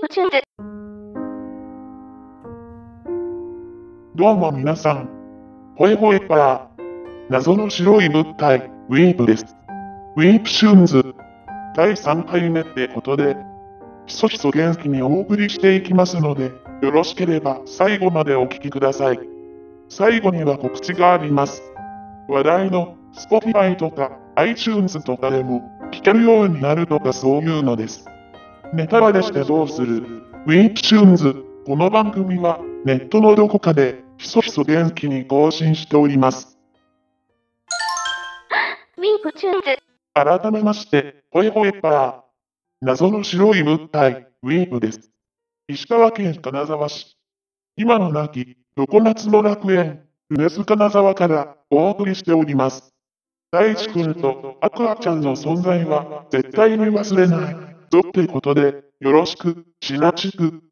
プチューンズ。どうも皆さん。ほえほえパー。謎の白い物体、ウィープです。ウィープチューンズ。第3回目ってことで、ひそひそ元気にお送りしていきますので、よろしければ最後までお聞きください。最後には告知があります。話題の Spotify とか iTunes とかでも聞けるようになるとかそういうのです。ネタバレしてどうする？ウィープチューンズ。この番組はネットのどこかでひそひそ元気に更新しております。ウィープチューンズ。改めまして、ほえほえパー。謎の白い物体、ウィープです。石川県金沢市。今の亡き、常夏の楽園、ルネス金沢からお送りしております。大地君とアクアちゃんの存在は絶対に忘れない。ぞってことで、よろしく、しなちく。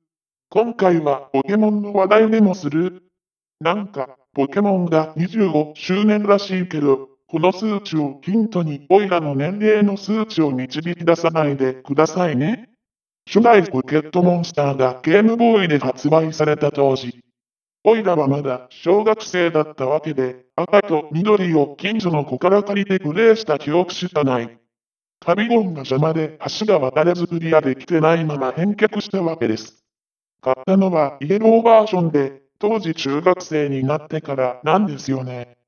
今回はポケモンの話題でもするなんか、ポケモンが25周年らしいけど、この数値をヒントに、オイラの年齢の数値を導き出さないでくださいね。初代ポケットモンスターがゲームボーイで発売された当時、オイラはまだ小学生だったわけで、赤と緑を近所の子から借りてプレイした記憶しかない。カビゴンが邪魔で橋が渡れずクリアできてないまま返却したわけです。買ったのはイエローバージョンで、当時中学生になってからなんですよね。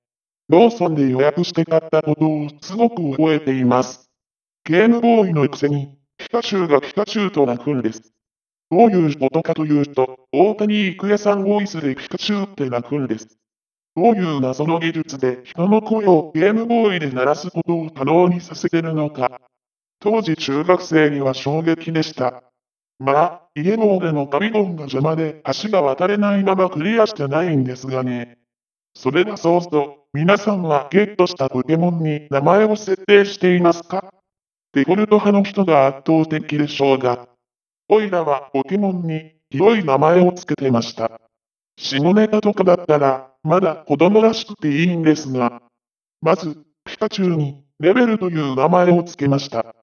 ローソンで予約して買ったことをすごく覚えています。ゲームボーイのくせに、ピカチュウがピカチュウと鳴くんです。どういうことかというと、大谷育也さんボイスでピカチュウって鳴くんです。どういう謎の技術で人の声をゲームボーイで鳴らすことを可能にさせてるのか。当時中学生には衝撃でした。まあ、イエローでのカビゴンが邪魔で橋が渡れないままクリアしてないんですがね。それがそうと、皆さんはゲットしたポケモンに名前を設定していますか？デフォルト派の人が圧倒的でしょうが。オイラはポケモンに広い名前をつけてました。下ネタとかだったら、まだ子供らしくていいんですが。まず、ピカチュウにレベルという名前をつけました。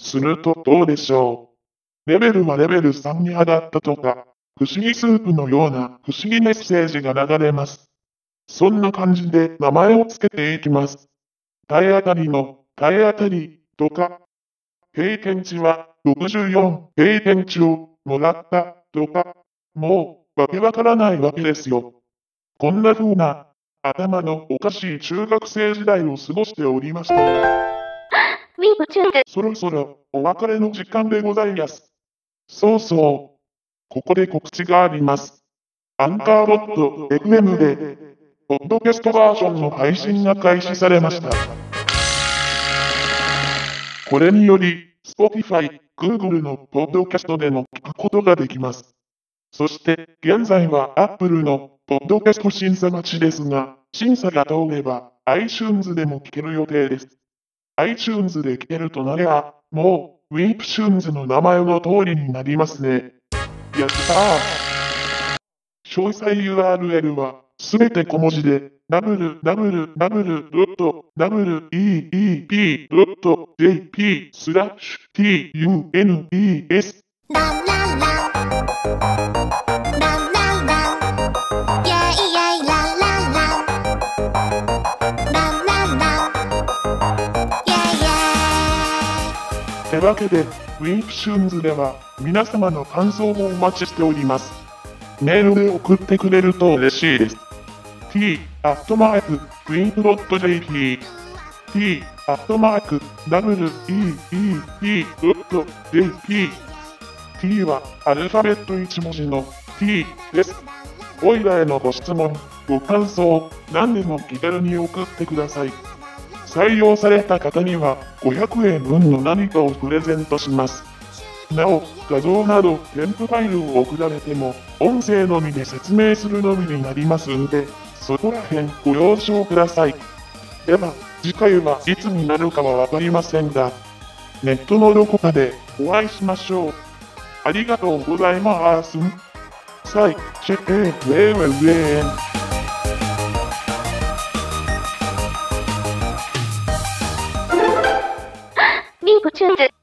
するとどうでしょうレベルはレベル3に上がったとか、不思議スープのような不思議メッセージが流れます。そんな感じで名前をつけていきます。体当たりの体当たりとか、経験値は64経験値をもらったとか、もうわけわからないわけですよ。こんな風な頭のおかしい中学生時代を過ごしておりましたよ。ウィープチュー。そろそろお別れの時間でございます。そうそう。ここで告知があります。アンカーボット FM で、ポッドキャストバージョンの配信が開始されました。これにより、Spotify、Google のポッドキャストでも聞くことができます。そして、現在は Apple のポッドキャスト審査待ちですが、審査が通れば iTunes でも聞ける予定です。iTunes で聞けるとなりゃ、もう、ウィープチューンズの名前の通りになりますね。やったー詳細 URL は、すべて小文字で、www.weep.jp スラッシュ tunes ラララェイてわけで、ウィープチューンズでは、皆様の感想もお待ちしております。メールで送ってくれると嬉しいです。t, アットマーク、 weep ドット jp, t, アットマーク、w, e, e, p, ドット jp, t はアルファベット1文字の t です。おいらへのご質問、ご感想、何でも気軽に送ってください。採用された方には500円分の何かをプレゼントします。なお、画像など添付ファイルを送られても、音声のみで説明するのみになりますんで、そこら辺ご了承ください。では、次回はいつになるかはわかりませんが、ネットのどこかでお会いしましょう。ありがとうございます。さい、チェック、ウェイウェイウェイ。mentioned it